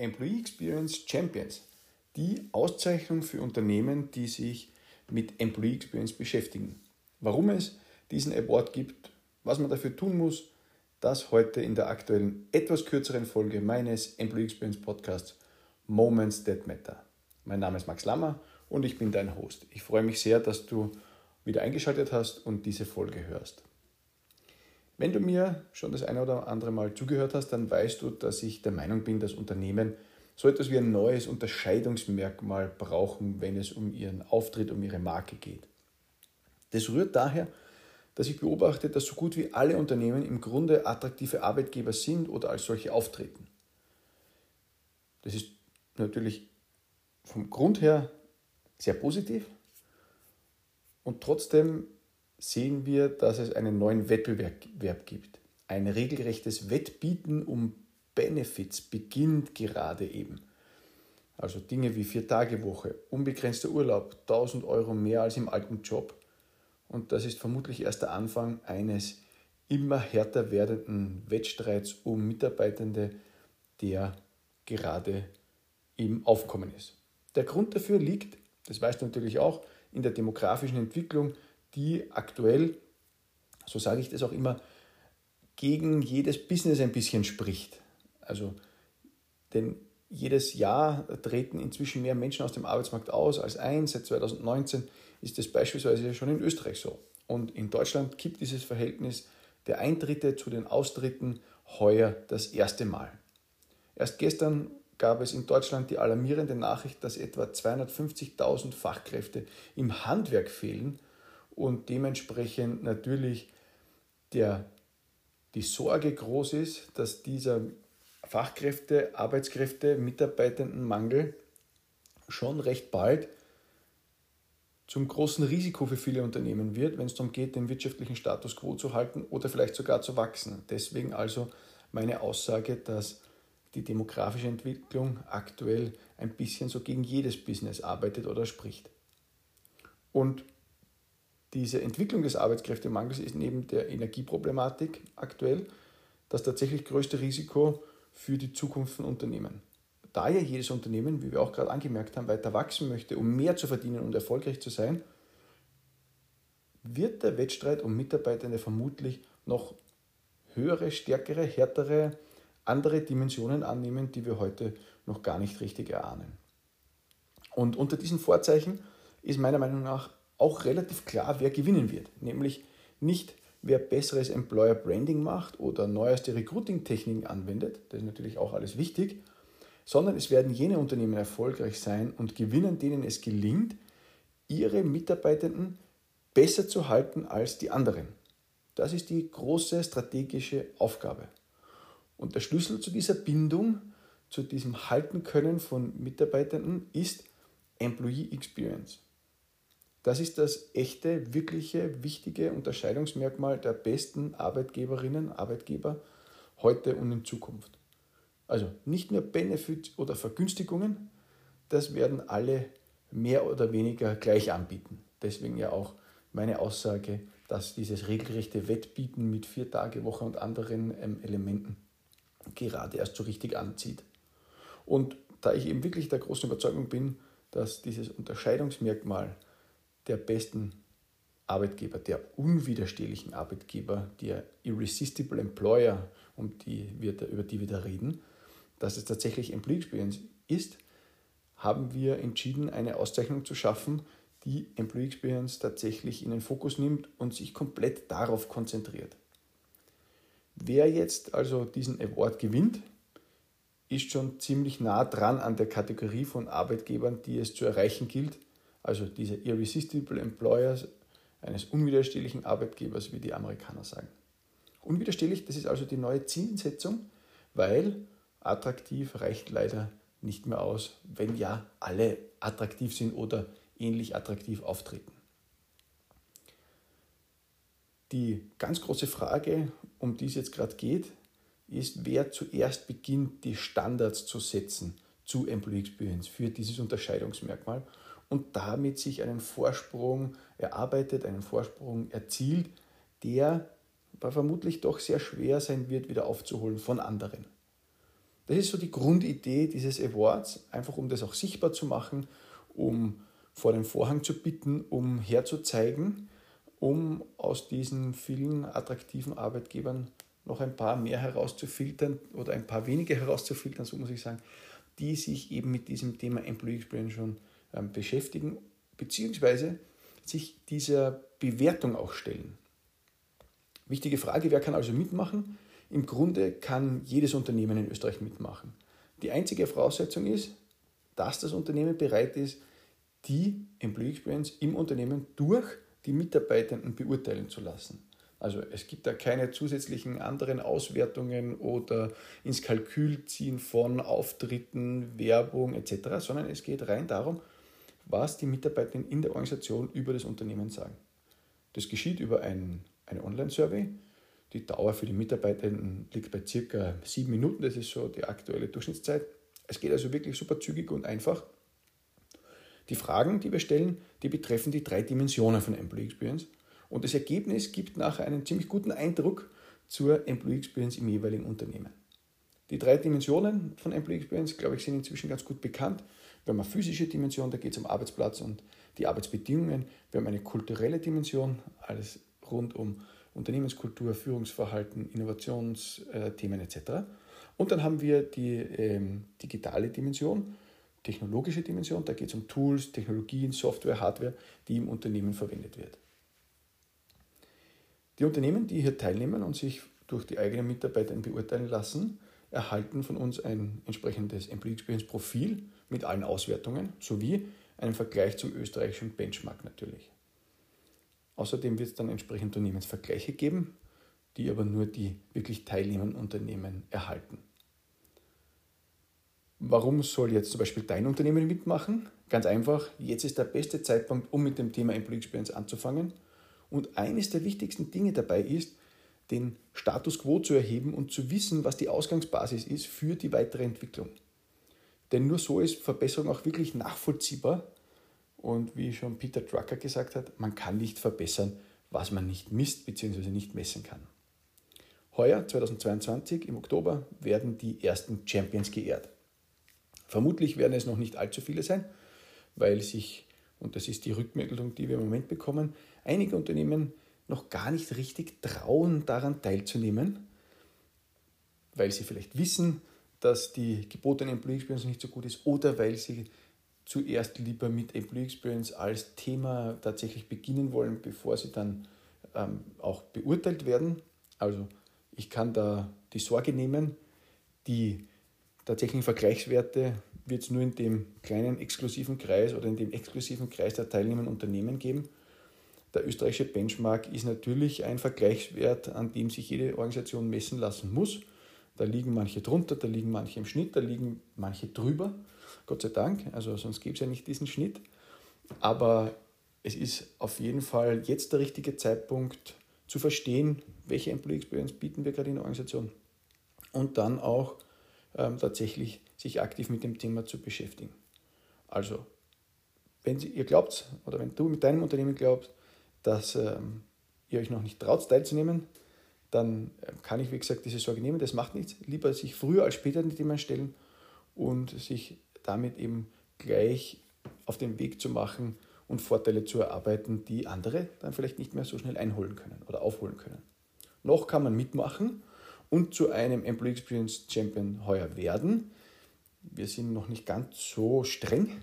Employee Experience Champions, die Auszeichnung für Unternehmen, die sich mit Employee Experience beschäftigen. Warum es diesen Award gibt, was man dafür tun muss, das heute in der aktuellen etwas kürzeren Folge meines Employee Experience Podcasts Moments That Matter. Mein Name ist Max Lammer und ich bin dein Host. Ich freue mich sehr, dass du wieder eingeschaltet hast und diese Folge hörst. Wenn du mir schon das eine oder andere Mal zugehört hast, dann weißt du, dass ich der Meinung bin, dass Unternehmen so etwas wie ein neues Unterscheidungsmerkmal brauchen, wenn es um ihren Auftritt, um ihre Marke geht. Das rührt daher, dass ich beobachte, dass so gut wie alle Unternehmen im Grunde attraktive Arbeitgeber sind oder als solche auftreten. Das ist natürlich vom Grund her sehr positiv und trotzdem sehen wir, dass es einen neuen Wettbewerb gibt. Ein regelrechtes Wettbieten um Benefits beginnt gerade eben. Also Dinge wie Vier-Tage-Woche, unbegrenzter Urlaub, 1000 Euro mehr als im alten Job. Und das ist vermutlich erst der Anfang eines immer härter werdenden Wettstreits um Mitarbeitende, der gerade im Aufkommen ist. Der Grund dafür liegt, das weißt du natürlich auch, in der demografischen Entwicklung, die aktuell, so sage ich das auch immer, gegen jedes Business ein bisschen spricht. Also, denn jedes Jahr treten inzwischen mehr Menschen aus dem Arbeitsmarkt aus als ein. Seit 2019 ist das beispielsweise schon in Österreich so. Und in Deutschland kippt dieses Verhältnis der Eintritte zu den Austritten heuer das erste Mal. Erst gestern gab es in Deutschland die alarmierende Nachricht, dass etwa 250.000 Fachkräfte im Handwerk fehlen und dementsprechend natürlich der, die Sorge groß ist, dass dieser Fachkräfte, Arbeitskräfte, Mitarbeitendenmangel schon recht bald zum großen Risiko für viele Unternehmen wird, wenn es darum geht, den wirtschaftlichen Status quo zu halten oder vielleicht sogar zu wachsen. Deswegen also meine Aussage, dass die demografische Entwicklung aktuell ein bisschen so gegen jedes Business arbeitet oder spricht. Und diese Entwicklung des Arbeitskräftemangels ist neben der Energieproblematik aktuell das tatsächlich größte Risiko für die Zukunft von Unternehmen. Da ja jedes Unternehmen, wie wir auch gerade angemerkt haben, weiter wachsen möchte, um mehr zu verdienen und erfolgreich zu sein, wird der Wettstreit um Mitarbeitende vermutlich noch höhere, stärkere, härtere andere Dimensionen annehmen, die wir heute noch gar nicht richtig erahnen. Und unter diesen Vorzeichen ist meiner Meinung nach auch relativ klar, wer gewinnen wird. Nämlich nicht, wer besseres Employer Branding macht oder neueste Recruiting-Techniken anwendet, das ist natürlich auch alles wichtig, sondern es werden jene Unternehmen erfolgreich sein und gewinnen, denen es gelingt, ihre Mitarbeitenden besser zu halten als die anderen. Das ist die große strategische Aufgabe. Und der Schlüssel zu dieser Bindung, zu diesem Halten können von Mitarbeitenden ist Employee Experience. Das ist das echte, wirkliche, wichtige Unterscheidungsmerkmal der besten Arbeitgeberinnen, Arbeitgeber heute und in Zukunft. Also nicht nur Benefits oder Vergünstigungen, das werden alle mehr oder weniger gleich anbieten. Deswegen ja auch meine Aussage, dass dieses regelrechte Wettbieten mit Vier-Tage-Woche und anderen ähm, Elementen gerade erst so richtig anzieht. Und da ich eben wirklich der großen Überzeugung bin, dass dieses Unterscheidungsmerkmal der besten Arbeitgeber, der unwiderstehlichen Arbeitgeber, der Irresistible Employer, um die wir, über die wir da reden, dass es tatsächlich Employee Experience ist, haben wir entschieden, eine Auszeichnung zu schaffen, die Employee Experience tatsächlich in den Fokus nimmt und sich komplett darauf konzentriert. Wer jetzt also diesen Award gewinnt, ist schon ziemlich nah dran an der Kategorie von Arbeitgebern, die es zu erreichen gilt, also diese Irresistible Employers eines unwiderstehlichen Arbeitgebers, wie die Amerikaner sagen. Unwiderstehlich, das ist also die neue Zielsetzung, weil attraktiv reicht leider nicht mehr aus, wenn ja alle attraktiv sind oder ähnlich attraktiv auftreten. Die ganz große Frage, um die es jetzt gerade geht, ist, wer zuerst beginnt, die Standards zu setzen zu Employee Experience für dieses Unterscheidungsmerkmal und damit sich einen Vorsprung erarbeitet, einen Vorsprung erzielt, der vermutlich doch sehr schwer sein wird, wieder aufzuholen von anderen. Das ist so die Grundidee dieses Awards, einfach um das auch sichtbar zu machen, um vor den Vorhang zu bitten, um herzuzeigen, um aus diesen vielen attraktiven Arbeitgebern noch ein paar mehr herauszufiltern oder ein paar wenige herauszufiltern, so muss ich sagen, die sich eben mit diesem Thema Employee Experience schon beschäftigen, beziehungsweise sich dieser Bewertung auch stellen. Wichtige Frage, wer kann also mitmachen? Im Grunde kann jedes Unternehmen in Österreich mitmachen. Die einzige Voraussetzung ist, dass das Unternehmen bereit ist, die Employee Experience im Unternehmen durch die Mitarbeitenden beurteilen zu lassen. Also es gibt da keine zusätzlichen anderen Auswertungen oder ins Kalkül ziehen von Auftritten, Werbung etc., sondern es geht rein darum, was die Mitarbeitenden in der Organisation über das Unternehmen sagen. Das geschieht über ein, eine Online-Survey. Die Dauer für die Mitarbeitenden liegt bei circa sieben Minuten, das ist so die aktuelle Durchschnittszeit. Es geht also wirklich super zügig und einfach. Die Fragen, die wir stellen, die betreffen die drei Dimensionen von Employee Experience. Und das Ergebnis gibt nachher einen ziemlich guten Eindruck zur Employee Experience im jeweiligen Unternehmen. Die drei Dimensionen von Employee Experience, glaube ich, sind inzwischen ganz gut bekannt. Wir haben eine physische Dimension, da geht es um Arbeitsplatz und die Arbeitsbedingungen. Wir haben eine kulturelle Dimension, alles rund um Unternehmenskultur, Führungsverhalten, Innovationsthemen etc. Und dann haben wir die ähm, digitale Dimension, technologische Dimension, da geht es um Tools, Technologien, Software, Hardware, die im Unternehmen verwendet wird. Die Unternehmen, die hier teilnehmen und sich durch die eigenen Mitarbeiter beurteilen lassen, erhalten von uns ein entsprechendes Employee Experience Profil mit allen Auswertungen sowie einen Vergleich zum österreichischen Benchmark natürlich. Außerdem wird es dann entsprechend Unternehmensvergleiche geben, die aber nur die wirklich teilnehmenden Unternehmen erhalten. Warum soll jetzt zum Beispiel dein Unternehmen mitmachen? Ganz einfach, jetzt ist der beste Zeitpunkt, um mit dem Thema Employee Experience anzufangen – und eines der wichtigsten Dinge dabei ist, den Status quo zu erheben und zu wissen, was die Ausgangsbasis ist für die weitere Entwicklung. Denn nur so ist Verbesserung auch wirklich nachvollziehbar. Und wie schon Peter Drucker gesagt hat, man kann nicht verbessern, was man nicht misst bzw. nicht messen kann. Heuer, 2022, im Oktober, werden die ersten Champions geehrt. Vermutlich werden es noch nicht allzu viele sein, weil sich, und das ist die Rückmeldung, die wir im Moment bekommen, einige Unternehmen noch gar nicht richtig trauen, daran teilzunehmen, weil sie vielleicht wissen, dass die gebotene Employee Experience nicht so gut ist oder weil sie zuerst lieber mit Employee Experience als Thema tatsächlich beginnen wollen, bevor sie dann ähm, auch beurteilt werden. Also ich kann da die Sorge nehmen, die tatsächlichen Vergleichswerte wird es nur in dem kleinen exklusiven Kreis oder in dem exklusiven Kreis der teilnehmenden Unternehmen geben. Der österreichische Benchmark ist natürlich ein Vergleichswert, an dem sich jede Organisation messen lassen muss. Da liegen manche drunter, da liegen manche im Schnitt, da liegen manche drüber. Gott sei Dank, also sonst gäbe es ja nicht diesen Schnitt. Aber es ist auf jeden Fall jetzt der richtige Zeitpunkt zu verstehen, welche Employee Experience bieten wir gerade in der Organisation und dann auch ähm, tatsächlich sich aktiv mit dem Thema zu beschäftigen. Also, wenn Sie, ihr glaubt oder wenn du mit deinem Unternehmen glaubst, dass ähm, ihr euch noch nicht traut, teilzunehmen, dann äh, kann ich, wie gesagt, diese Sorge nehmen. Das macht nichts. Lieber sich früher als später in die Themen stellen und sich damit eben gleich auf den Weg zu machen und Vorteile zu erarbeiten, die andere dann vielleicht nicht mehr so schnell einholen können oder aufholen können. Noch kann man mitmachen und zu einem Employee Experience Champion heuer werden. Wir sind noch nicht ganz so streng.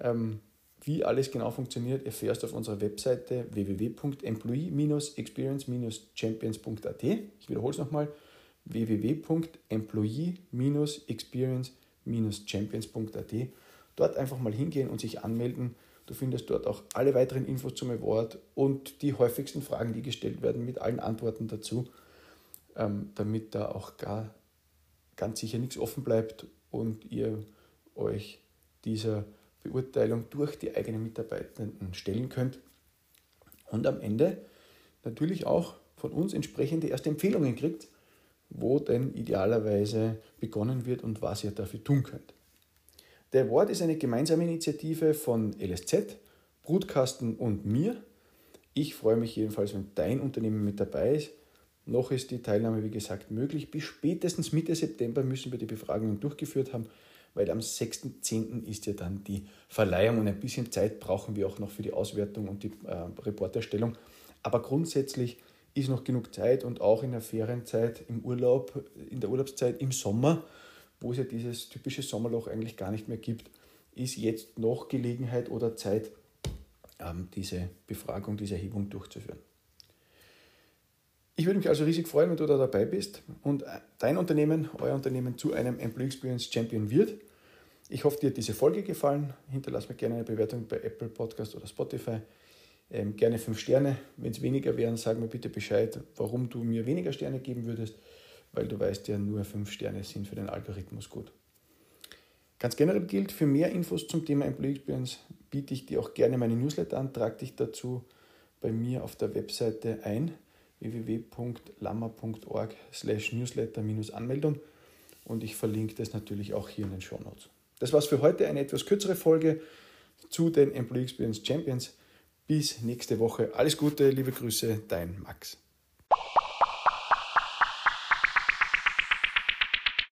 Ähm, wie alles genau funktioniert, erfährst du auf unserer Webseite www.employee-experience-champions.at. Ich wiederhole es nochmal, www.employee-experience-champions.at. Dort einfach mal hingehen und sich anmelden. Du findest dort auch alle weiteren Infos zum Award und die häufigsten Fragen, die gestellt werden, mit allen Antworten dazu, ähm, damit da auch gar ganz sicher nichts offen bleibt und ihr euch dieser Beurteilung durch die eigenen Mitarbeitenden stellen könnt und am Ende natürlich auch von uns entsprechende erste Empfehlungen kriegt, wo denn idealerweise begonnen wird und was ihr dafür tun könnt. Der Award ist eine gemeinsame Initiative von LSZ, Brutkasten und mir. Ich freue mich jedenfalls, wenn dein Unternehmen mit dabei ist. Noch ist die Teilnahme, wie gesagt, möglich. Bis spätestens Mitte September müssen wir die Befragungen durchgeführt haben, weil am 6.10. ist ja dann die Verleihung und ein bisschen Zeit brauchen wir auch noch für die Auswertung und die äh, Reporterstellung. Aber grundsätzlich ist noch genug Zeit und auch in der Ferienzeit, im Urlaub, in der Urlaubszeit im Sommer, wo es ja dieses typische Sommerloch eigentlich gar nicht mehr gibt, ist jetzt noch Gelegenheit oder Zeit, ähm, diese Befragung, diese Erhebung durchzuführen. Ich würde mich also riesig freuen, wenn du da dabei bist und dein Unternehmen, euer Unternehmen zu einem Employee Experience Champion wird. Ich hoffe, dir hat diese Folge gefallen. Hinterlass mir gerne eine Bewertung bei Apple Podcast oder Spotify. Ähm, gerne fünf Sterne. Wenn es weniger wären, sag mir bitte Bescheid, warum du mir weniger Sterne geben würdest, weil du weißt ja, nur fünf Sterne sind für den Algorithmus gut. Ganz generell gilt, für mehr Infos zum Thema Employee Experience biete ich dir auch gerne meine Newsletter an. Trag dich dazu bei mir auf der Webseite ein www.lammer.org slash newsletter-anmeldung und ich verlinke das natürlich auch hier in den Show Notes. Das war's für heute, eine etwas kürzere Folge zu den Employee Experience Champions. Bis nächste Woche. Alles Gute, liebe Grüße, dein Max.